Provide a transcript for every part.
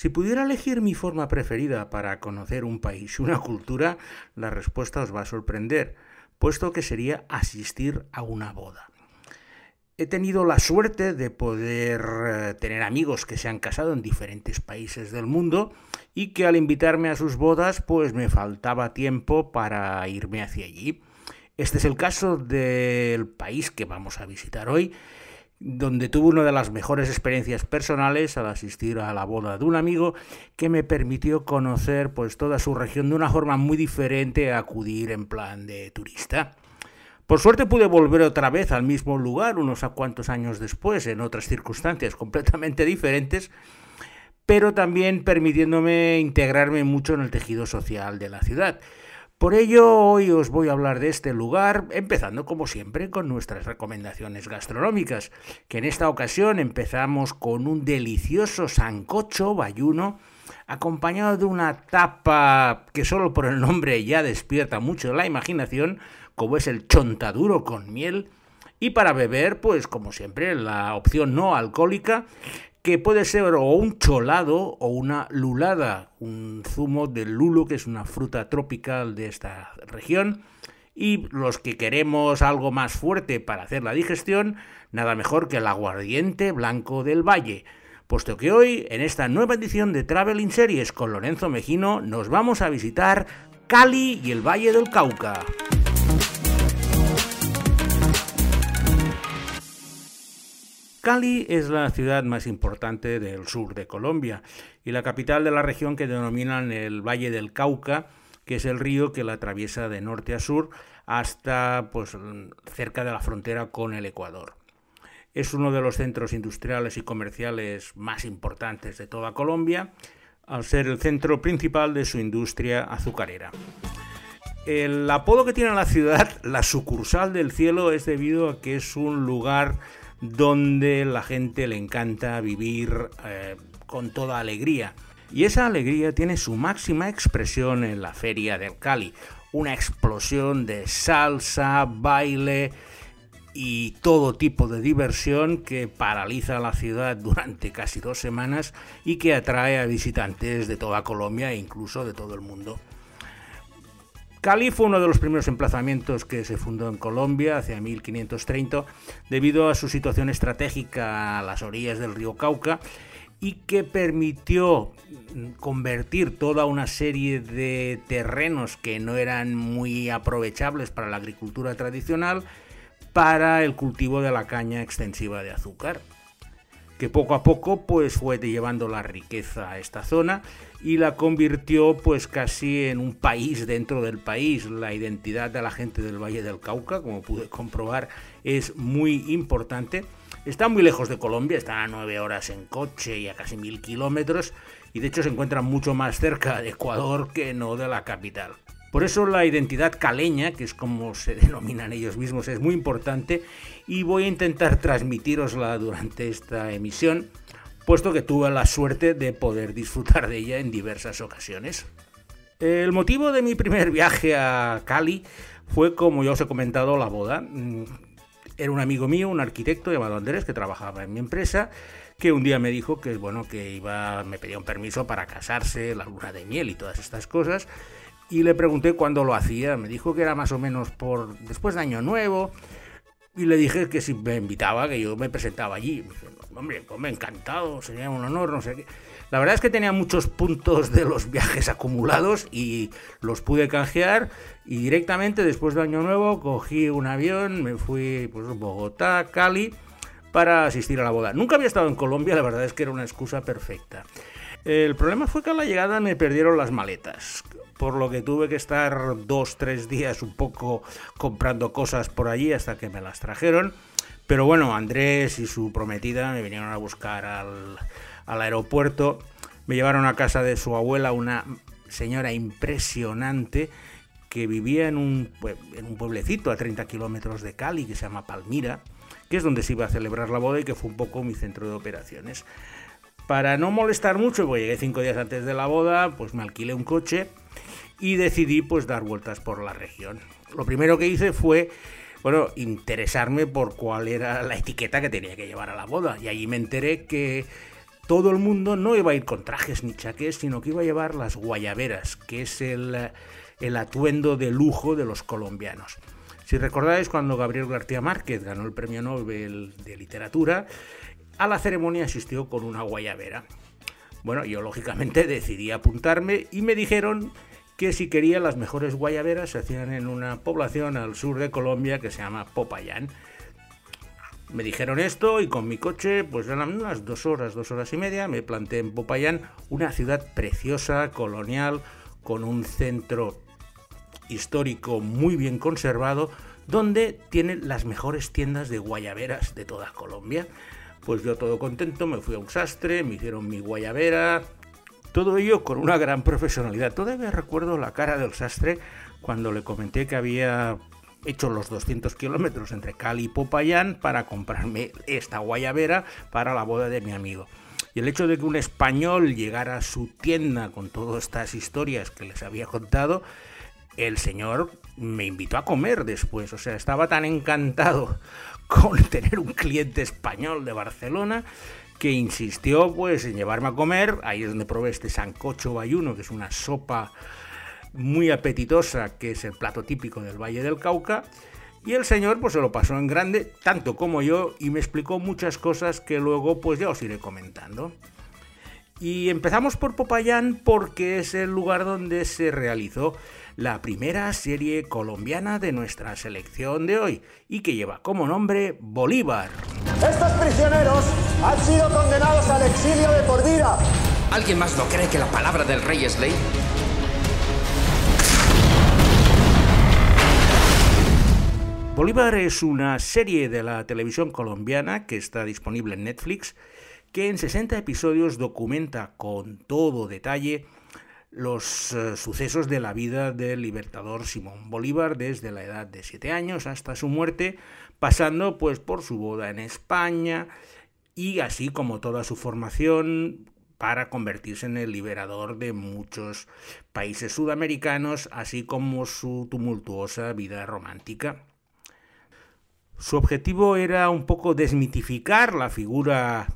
Si pudiera elegir mi forma preferida para conocer un país y una cultura, la respuesta os va a sorprender, puesto que sería asistir a una boda. He tenido la suerte de poder eh, tener amigos que se han casado en diferentes países del mundo y que al invitarme a sus bodas pues me faltaba tiempo para irme hacia allí. Este es el caso del país que vamos a visitar hoy donde tuve una de las mejores experiencias personales al asistir a la boda de un amigo que me permitió conocer pues toda su región de una forma muy diferente a acudir en plan de turista. Por suerte pude volver otra vez al mismo lugar unos a cuantos años después, en otras circunstancias completamente diferentes, pero también permitiéndome integrarme mucho en el tejido social de la ciudad. Por ello, hoy os voy a hablar de este lugar, empezando como siempre con nuestras recomendaciones gastronómicas, que en esta ocasión empezamos con un delicioso sancocho bayuno, acompañado de una tapa que solo por el nombre ya despierta mucho la imaginación, como es el chontaduro con miel, y para beber, pues como siempre, la opción no alcohólica, que puede ser o un cholado o una lulada, un zumo del lulo, que es una fruta tropical de esta región. Y los que queremos algo más fuerte para hacer la digestión, nada mejor que el aguardiente blanco del valle. Puesto que hoy, en esta nueva edición de Traveling Series con Lorenzo Mejino, nos vamos a visitar Cali y el Valle del Cauca. Cali es la ciudad más importante del sur de Colombia y la capital de la región que denominan el Valle del Cauca, que es el río que la atraviesa de norte a sur hasta pues, cerca de la frontera con el Ecuador. Es uno de los centros industriales y comerciales más importantes de toda Colombia, al ser el centro principal de su industria azucarera. El apodo que tiene la ciudad, la sucursal del cielo, es debido a que es un lugar donde la gente le encanta vivir eh, con toda alegría. Y esa alegría tiene su máxima expresión en la Feria del Cali, una explosión de salsa, baile y todo tipo de diversión que paraliza la ciudad durante casi dos semanas y que atrae a visitantes de toda Colombia e incluso de todo el mundo. Cali fue uno de los primeros emplazamientos que se fundó en Colombia hacia 1530 debido a su situación estratégica a las orillas del río Cauca y que permitió convertir toda una serie de terrenos que no eran muy aprovechables para la agricultura tradicional para el cultivo de la caña extensiva de azúcar que poco a poco pues fue llevando la riqueza a esta zona y la convirtió pues casi en un país dentro del país. La identidad de la gente del Valle del Cauca, como pude comprobar, es muy importante. Está muy lejos de Colombia, está a nueve horas en coche y a casi mil kilómetros, y de hecho se encuentra mucho más cerca de Ecuador que no de la capital. Por eso la identidad caleña, que es como se denominan ellos mismos, es muy importante y voy a intentar transmitirosla durante esta emisión, puesto que tuve la suerte de poder disfrutar de ella en diversas ocasiones. El motivo de mi primer viaje a Cali fue, como ya os he comentado, la boda. Mm, era un amigo mío, un arquitecto llamado Andrés, que trabajaba en mi empresa, que un día me dijo que, bueno, que iba, me pedía un permiso para casarse, la luna de miel y todas estas cosas y le pregunté cuándo lo hacía. Me dijo que era más o menos por después de Año Nuevo. Y le dije que si me invitaba, que yo me presentaba allí. Hombre, pues me encantado, sería un honor, no sé qué. La verdad es que tenía muchos puntos de los viajes acumulados y los pude canjear. Y directamente después de Año Nuevo cogí un avión, me fui pues Bogotá, Cali, para asistir a la boda. Nunca había estado en Colombia, la verdad es que era una excusa perfecta. El problema fue que a la llegada me perdieron las maletas por lo que tuve que estar dos, tres días un poco comprando cosas por allí hasta que me las trajeron. Pero bueno, Andrés y su prometida me vinieron a buscar al, aeropuerto, me llevaron a casa de su abuela, una señora impresionante que vivía en un, en un pueblecito a 30 kilómetros de Cali que se llama Palmira, que es donde se iba a celebrar la boda y que fue un poco mi centro de operaciones. Para no molestar mucho, porque llegué cinco días antes de la boda, pues me alquilé un coche y decidí pues dar vueltas por la región. Lo primero que hice fue bueno, interesarme por cuál era la etiqueta que tenía que llevar a la boda y allí me enteré que todo el mundo no iba a ir con trajes ni chaqués, sino que iba a llevar las guayaberas, que es el, el atuendo de lujo de los colombianos. Si recordáis, cuando Gabriel García Márquez ganó el premio Nobel de Literatura, a la ceremonia asistió con una guayabera. Bueno, yo lógicamente decidí apuntarme y me dijeron que si quería las mejores guayaberas se hacían en una población al sur de Colombia que se llama Popayán. Me dijeron esto y con mi coche, pues eran unas dos horas, dos horas y media, me planté en Popayán, una ciudad preciosa, colonial, con un centro histórico muy bien conservado, donde tiene las mejores tiendas de guayaberas de toda Colombia. Pues yo todo contento, me fui a un sastre, me hicieron mi guayabera, todo ello con una gran profesionalidad. Todavía recuerdo la cara del sastre cuando le comenté que había hecho los 200 kilómetros entre Cali y Popayán para comprarme esta guayabera para la boda de mi amigo. Y el hecho de que un español llegara a su tienda con todas estas historias que les había contado, el señor me invitó a comer después. O sea, estaba tan encantado con tener un cliente español de Barcelona que insistió pues en llevarme a comer, ahí es donde probé este sancocho bayuno, que es una sopa muy apetitosa, que es el plato típico del Valle del Cauca, y el señor pues se lo pasó en grande, tanto como yo, y me explicó muchas cosas que luego pues ya os iré comentando. Y empezamos por Popayán porque es el lugar donde se realizó la primera serie colombiana de nuestra selección de hoy y que lleva como nombre Bolívar. Estos prisioneros han sido condenados al exilio de por vida. ¿Alguien más no cree que la palabra del rey es ley? Bolívar es una serie de la televisión colombiana que está disponible en Netflix, que en 60 episodios documenta con todo detalle los eh, sucesos de la vida del libertador Simón Bolívar desde la edad de 7 años hasta su muerte, pasando pues por su boda en España y así como toda su formación para convertirse en el liberador de muchos países sudamericanos, así como su tumultuosa vida romántica. Su objetivo era un poco desmitificar la figura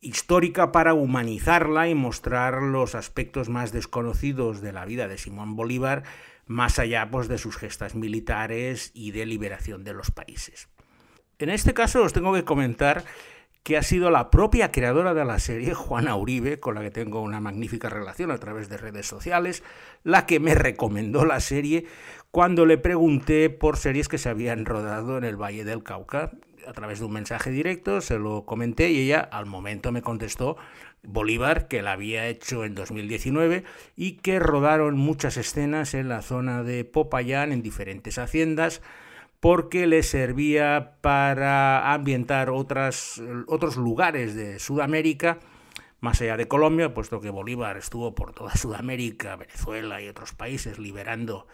histórica para humanizarla y mostrar los aspectos más desconocidos de la vida de Simón Bolívar, más allá pues, de sus gestas militares y de liberación de los países. En este caso os tengo que comentar que ha sido la propia creadora de la serie, Juana Uribe, con la que tengo una magnífica relación a través de redes sociales, la que me recomendó la serie cuando le pregunté por series que se habían rodado en el Valle del Cauca a través de un mensaje directo, se lo comenté y ella al momento me contestó Bolívar, que la había hecho en 2019 y que rodaron muchas escenas en la zona de Popayán, en diferentes haciendas, porque le servía para ambientar otros lugares de Sudamérica, más allá de Colombia, puesto que Bolívar estuvo por toda Sudamérica, Venezuela y otros países liberando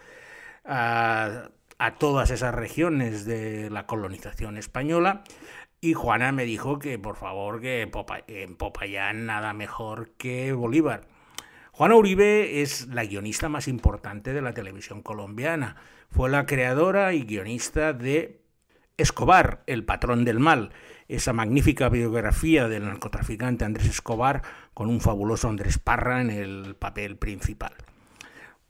a a todas esas regiones de la colonización española. Y Juana me dijo que por favor que en Popayán nada mejor que Bolívar. Juana Uribe es la guionista más importante de la televisión colombiana. Fue la creadora y guionista de Escobar, el patrón del mal, esa magnífica biografía del narcotraficante Andrés Escobar con un fabuloso Andrés Parra en el papel principal.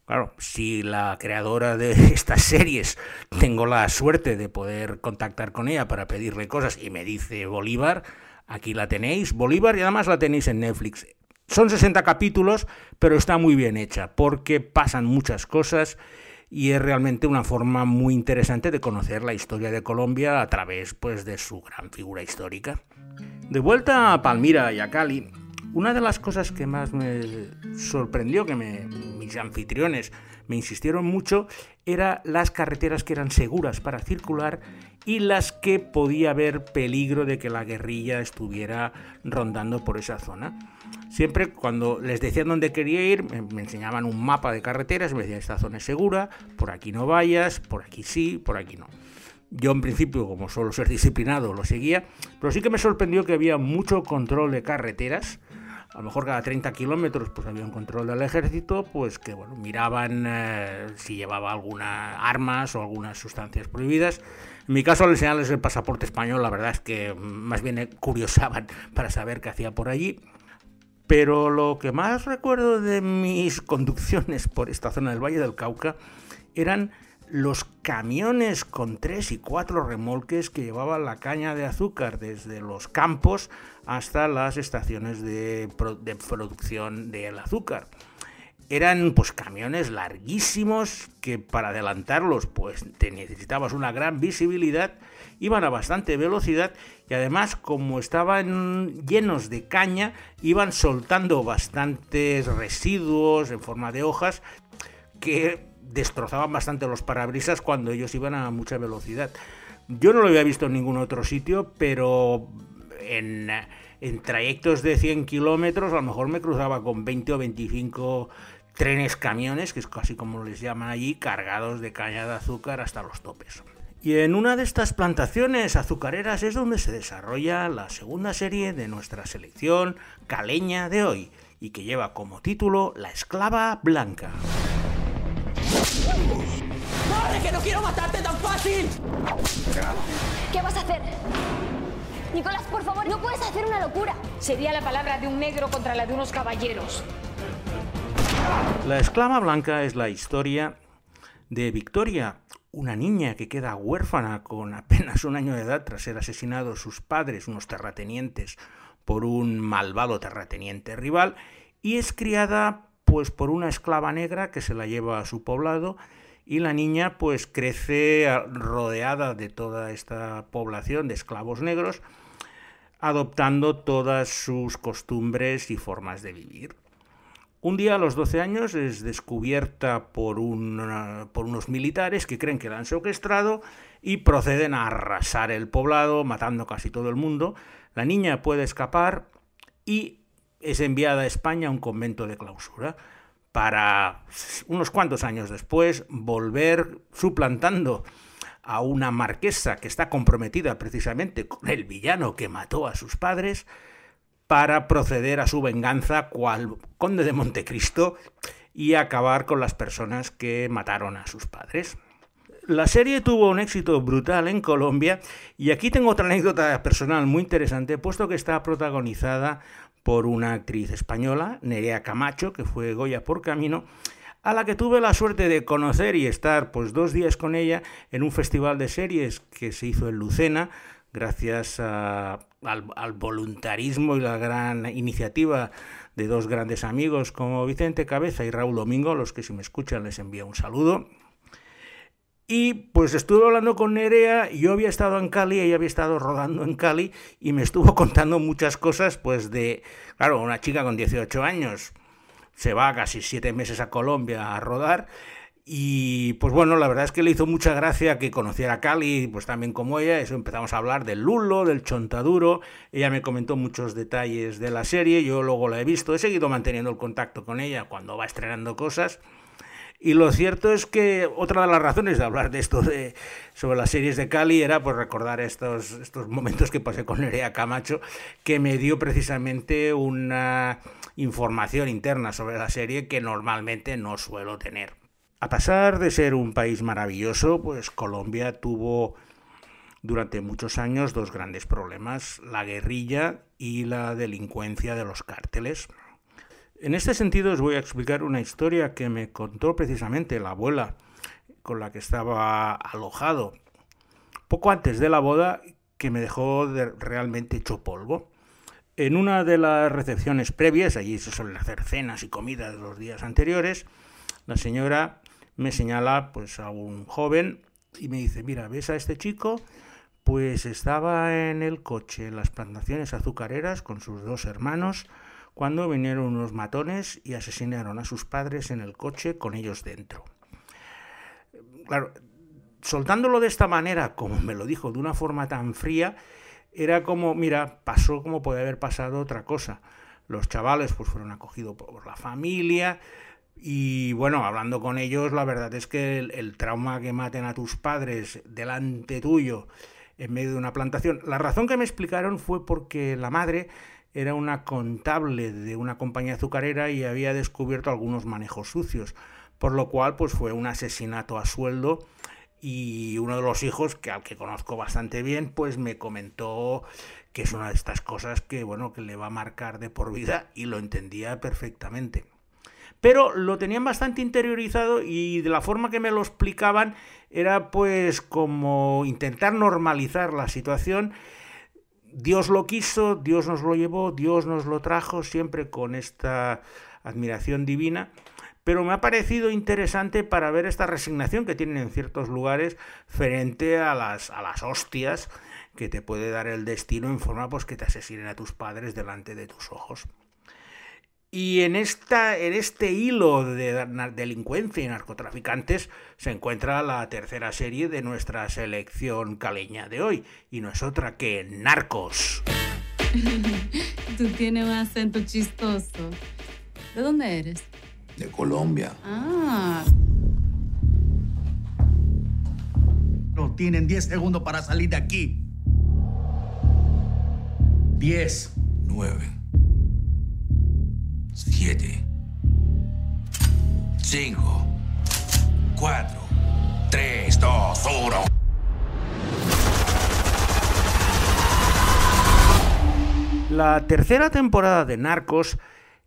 Claro, si la creadora de estas series tengo la suerte de poder contactar con ella para pedirle cosas y me dice Bolívar, aquí la tenéis, Bolívar y además la tenéis en Netflix. Son 60 capítulos, pero está muy bien hecha porque pasan muchas cosas y es realmente una forma muy interesante de conocer la historia de Colombia a través pues, de su gran figura histórica. De vuelta a Palmira y a Cali, una de las cosas que más me sorprendió, que mis anfitriones me insistieron mucho, era las carreteras que eran seguras para circular y las que podía haber peligro de que la guerrilla estuviera rondando por esa zona. Siempre cuando les decían dónde quería ir, me, enseñaban un mapa de carreteras, me decían esta zona es segura, por aquí no vayas, por aquí sí, por aquí no. Yo en principio, como suelo ser disciplinado, lo seguía, pero sí que me sorprendió que había mucho control de carreteras, a lo mejor cada 30 kilómetros pues había un control del ejército, pues que bueno, miraban eh, si llevaba algunas armas o algunas sustancias prohibidas. En mi caso, al enseñarles el pasaporte español, la verdad es que más bien curiosaban para saber qué hacía por allí. Pero lo que más recuerdo de mis conducciones por esta zona del Valle del Cauca eran los camiones con tres y cuatro remolques que llevaban la caña de azúcar desde los campos hasta las estaciones de, producción del azúcar. Eran pues camiones larguísimos que para adelantarlos pues te necesitabas una gran visibilidad, iban a bastante velocidad y además como estaban llenos de caña iban soltando bastantes residuos en forma de hojas que destrozaban bastante los parabrisas cuando ellos iban a mucha velocidad. Yo no lo había visto en ningún otro sitio, pero en, trayectos de 100 kilómetros a lo mejor me cruzaba con 20 o 25 trenes camiones, que es casi como les llaman allí, cargados de caña de azúcar hasta los topes. Y en una de estas plantaciones azucareras es donde se desarrolla la segunda serie de nuestra selección caleña de hoy, y que lleva como título La esclava blanca. ¡Corre, que no quiero matarte tan fácil! ¿Qué vas a hacer? Nicolás, por favor, no puedes hacer una locura. Sería la palabra de un negro contra la de unos caballeros. La esclava blanca es la historia de Victoria, una niña que queda huérfana con apenas un año de edad tras ser asesinados sus padres, unos terratenientes, por un malvado terrateniente rival, y es criada pues por una esclava negra que se la lleva a su poblado y la niña pues crece rodeada de toda esta población de esclavos negros, adoptando todas sus costumbres y formas de vivir. Un día a los 12 años es descubierta por, por unos militares que creen que la han secuestrado y proceden a arrasar el poblado, matando casi todo el mundo. La niña puede escapar y es enviada a España a un convento de clausura para unos cuantos años después volver suplantando a una marquesa que está comprometida precisamente con el villano que mató a sus padres para proceder a su venganza cual conde de Montecristo y acabar con las personas que mataron a sus padres. La serie tuvo un éxito brutal en Colombia y aquí tengo otra anécdota personal muy interesante, puesto que está protagonizada por una actriz española, Nerea Camacho, que fue Goya por Camino, a la que tuve la suerte de conocer y estar pues dos días con ella en un festival de series que se hizo en Lucena, gracias al, al, voluntarismo y la gran iniciativa de dos grandes amigos como Vicente Cabeza y Raúl Domingo, los que si me escuchan les envío un saludo. Y pues estuve hablando con Nerea, yo había estado en Cali, ella había estado rodando en Cali y me estuvo contando muchas cosas, pues de, claro, una chica con 18 años se va casi siete meses a Colombia a rodar y pues bueno, la verdad es que le hizo mucha gracia que conociera Cali, pues también como ella, eso empezamos a hablar del Lulo, del Chontaduro, ella me comentó muchos detalles de la serie, yo luego la he visto, he seguido manteniendo el contacto con ella cuando va estrenando cosas. Y lo cierto es que otra de las razones de hablar de esto de, sobre las series de Cali era pues recordar estos, estos momentos que pasé con Nerea Camacho, que me dio precisamente una información interna sobre la serie que normalmente no suelo tener. A pesar de ser un país maravilloso, pues Colombia tuvo durante muchos años dos grandes problemas, la guerrilla y la delincuencia de los cárteles. En este sentido os voy a explicar una historia que me contó precisamente la abuela con la que estaba alojado poco antes de la boda que me dejó realmente hecho polvo. En una de las recepciones previas, allí se suelen hacer cenas y comidas los días anteriores, la señora me señala pues a un joven y me dice, mira, ¿ves a este chico? Pues estaba en el coche en las plantaciones azucareras con sus dos hermanos, cuando vinieron unos matones y asesinaron a sus padres en el coche con ellos dentro. Claro, soltándolo de esta manera, como me lo dijo, de una forma tan fría, era como, mira, pasó como puede haber pasado otra cosa. Los chavales pues fueron acogidos por la familia y bueno, hablando con ellos, la verdad es que el, el trauma que maten a tus padres delante tuyo en medio de una plantación, la razón que me explicaron fue porque la madre era una contable de una compañía azucarera y había descubierto algunos manejos sucios, por lo cual pues fue un asesinato a sueldo y uno de los hijos, que al que conozco bastante bien, pues me comentó que es una de estas cosas que, bueno, que le va a marcar de por vida y lo entendía perfectamente. Pero lo tenían bastante interiorizado y de la forma que me lo explicaban era pues como intentar normalizar la situación. Dios lo quiso, Dios nos lo llevó, Dios nos lo trajo, siempre con esta admiración divina pero me ha parecido interesante para ver esta resignación que tienen en ciertos lugares frente a las, a las hostias que te puede dar el destino en forma pues que te asesinen a tus padres delante de tus ojos. Y en, esta, en este hilo de delincuencia y narcotraficantes se encuentra la tercera serie de nuestra selección caleña de hoy, y no es otra que Narcos. Tú tienes un acento chistoso. ¿De dónde eres? de Colombia. Ah. No tienen 10 segundos para salir de aquí. 10, 9, 7, 5, 4, 3, 2, 1. La tercera temporada de Narcos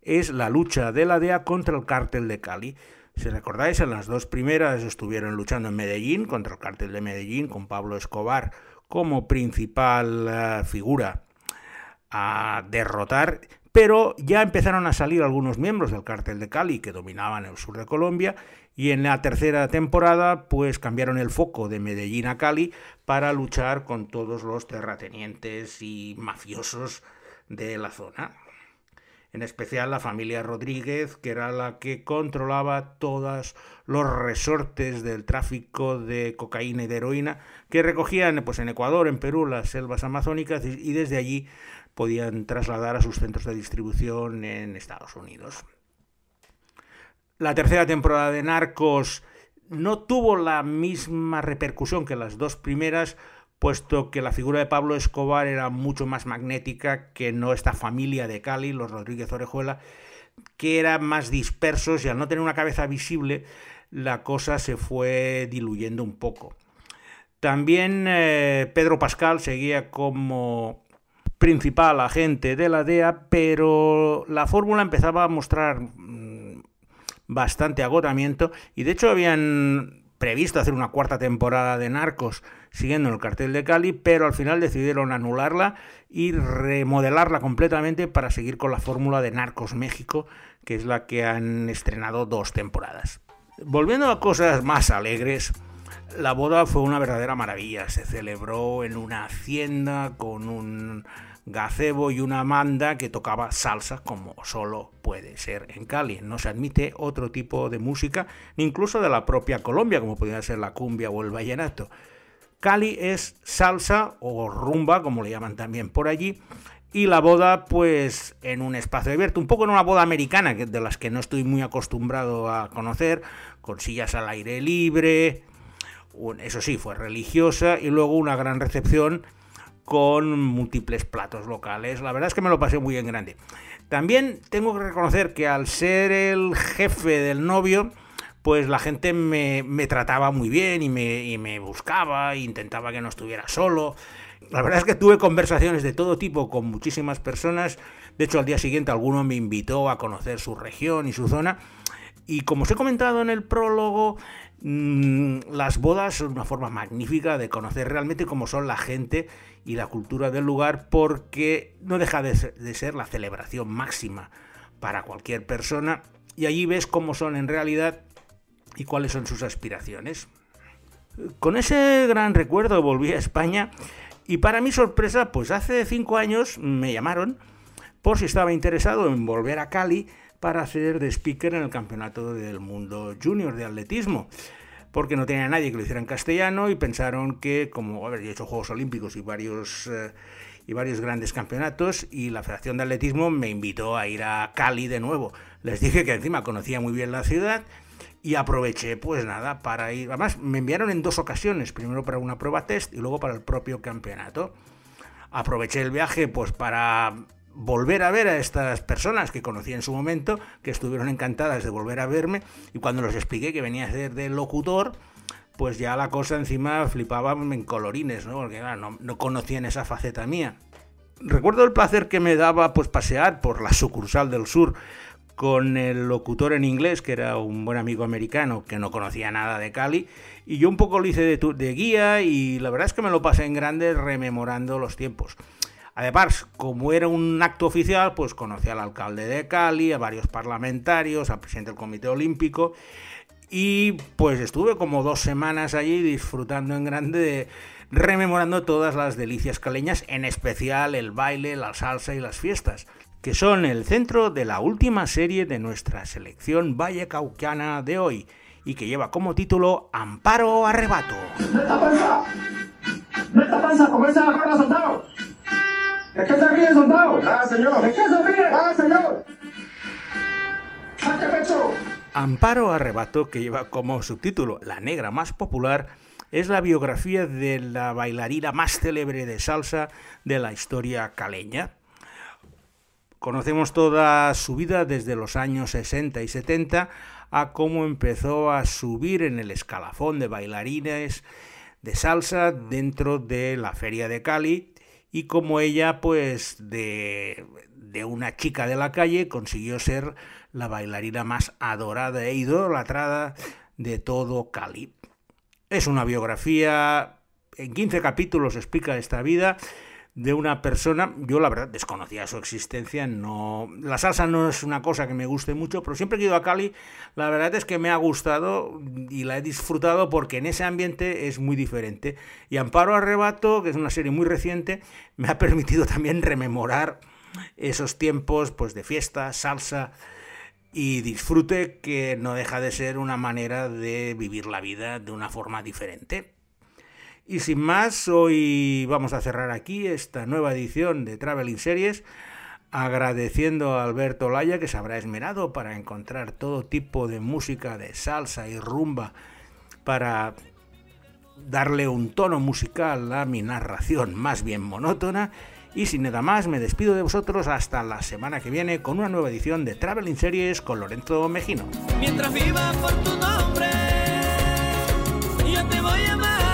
es la lucha de la DEA contra el cártel de Cali. Si recordáis, en las dos primeras estuvieron luchando en Medellín contra el cártel de Medellín, con Pablo Escobar como principal eh, figura a derrotar, pero ya empezaron a salir algunos miembros del cártel de Cali que dominaban el sur de Colombia y en la tercera temporada pues cambiaron el foco de Medellín a Cali para luchar con todos los terratenientes y mafiosos de la zona. En especial la familia Rodríguez, que era la que controlaba todos los resortes del tráfico de cocaína y de heroína que recogían pues, en Ecuador, en Perú, las selvas amazónicas y desde allí podían trasladar a sus centros de distribución en Estados Unidos. La tercera temporada de Narcos no tuvo la misma repercusión que las dos primeras, puesto que la figura de Pablo Escobar era mucho más magnética que no esta familia de Cali, los Rodríguez Orejuela, que eran más dispersos y al no tener una cabeza visible, la cosa se fue diluyendo un poco. También eh, Pedro Pascal seguía como principal agente de la DEA, pero la fórmula empezaba a mostrar mm, bastante agotamiento y de hecho habían previsto hacer una cuarta temporada de Narcos siguiendo el cartel de Cali, pero al final decidieron anularla y remodelarla completamente para seguir con la fórmula de Narcos México, que es la que han estrenado dos temporadas. Volviendo a cosas más alegres, la boda fue una verdadera maravilla. Se celebró en una hacienda con un gazebo y una manda que tocaba salsa como solo puede ser en Cali. No se admite otro tipo de música, incluso de la propia Colombia, como podría ser la cumbia o el vallenato. Cali es salsa o rumba, como le llaman también por allí, y la boda pues en un espacio abierto, un poco en una boda americana, de las que no estoy muy acostumbrado a conocer, con sillas al aire libre, eso sí, fue religiosa, y luego una gran recepción con múltiples platos locales. La verdad es que me lo pasé muy en grande. También tengo que reconocer que al ser el jefe del novio, pues la gente me, trataba muy bien y me, me buscaba, e intentaba que no estuviera solo. La verdad es que tuve conversaciones de todo tipo con muchísimas personas. De hecho, al día siguiente alguno me invitó a conocer su región y su zona. Y como os he comentado en el prólogo, mm, las bodas son una forma magnífica de conocer realmente cómo son la gente y la cultura del lugar porque no deja de ser la celebración máxima para cualquier persona y allí ves cómo son en realidad y cuáles son sus aspiraciones. Con ese gran recuerdo volví a España y para mi sorpresa, pues hace cinco años me llamaron por si estaba interesado en volver a Cali para hacer de speaker en el Campeonato del Mundo Junior de Atletismo. Porque no tenía nadie que lo hiciera en castellano y pensaron que, como haber hecho Juegos Olímpicos y varios, eh, y varios grandes campeonatos, y la Federación de Atletismo me invitó a ir a Cali de nuevo. Les dije que encima conocía muy bien la ciudad y aproveché, pues nada, para ir. Además, me enviaron en dos ocasiones, primero para una prueba test y luego para el propio campeonato. Aproveché el viaje, pues para volver a ver a estas personas que conocí en su momento, que estuvieron encantadas de volver a verme, y cuando les expliqué que venía a ser de locutor, pues ya la cosa encima flipaba en colorines, ¿no? Porque no, no conocían esa faceta mía. Recuerdo el placer que me daba pues pasear por la sucursal del sur con el locutor en inglés, que era un buen amigo americano que no conocía nada de Cali, y yo un poco lo hice de, de guía y la verdad es que me lo pasé en grande rememorando los tiempos. Además, como era un acto oficial, pues conocí al alcalde de Cali, a varios parlamentarios, al presidente del Comité Olímpico y pues estuve como dos semanas allí disfrutando en grande, rememorando todas las delicias caleñas, en especial el baile, la salsa y las fiestas que son el centro de la última serie de nuestra selección vallecaucana de hoy y que lleva como título Amparo Arrebato. ¡Neta panza! ¡Neta panza! ¿Es que se ríe, soldado? ¡Ah, señor! ¿Es que se ríe? ¡Ah, señor! ¡Saque pecho! Amparo Arrebato, que lleva como subtítulo La negra más popular, es la biografía de la bailarina más célebre de salsa de la historia caleña. Conocemos toda su vida desde los años 60 y 70 a cómo empezó a subir en el escalafón de bailarines de salsa dentro de la feria de Cali y cómo ella pues de, de una chica de la calle consiguió ser la bailarina más adorada e idolatrada de todo Cali. Es una biografía, en 15 capítulos explica esta vida de una persona, yo la verdad desconocía su existencia, no la salsa no es una cosa que me guste mucho, pero siempre que he ido a Cali, la verdad es que me ha gustado y la he disfrutado porque en ese ambiente es muy diferente. Y Amparo Arrebato, que es una serie muy reciente, me ha permitido también rememorar esos tiempos pues de fiesta, salsa y disfrute que no deja de ser una manera de vivir la vida de una forma diferente. Y sin más, hoy vamos a cerrar aquí esta nueva edición de Traveling Series, agradeciendo a Alberto Laya que se habrá esmerado para encontrar todo tipo de música de salsa y rumba para darle un tono musical a mi narración más bien monótona. Y sin nada más, me despido de vosotros hasta la semana que viene con una nueva edición de Traveling Series con Lorenzo Mejino. Mientras viva por tu nombre, yo te voy a amar.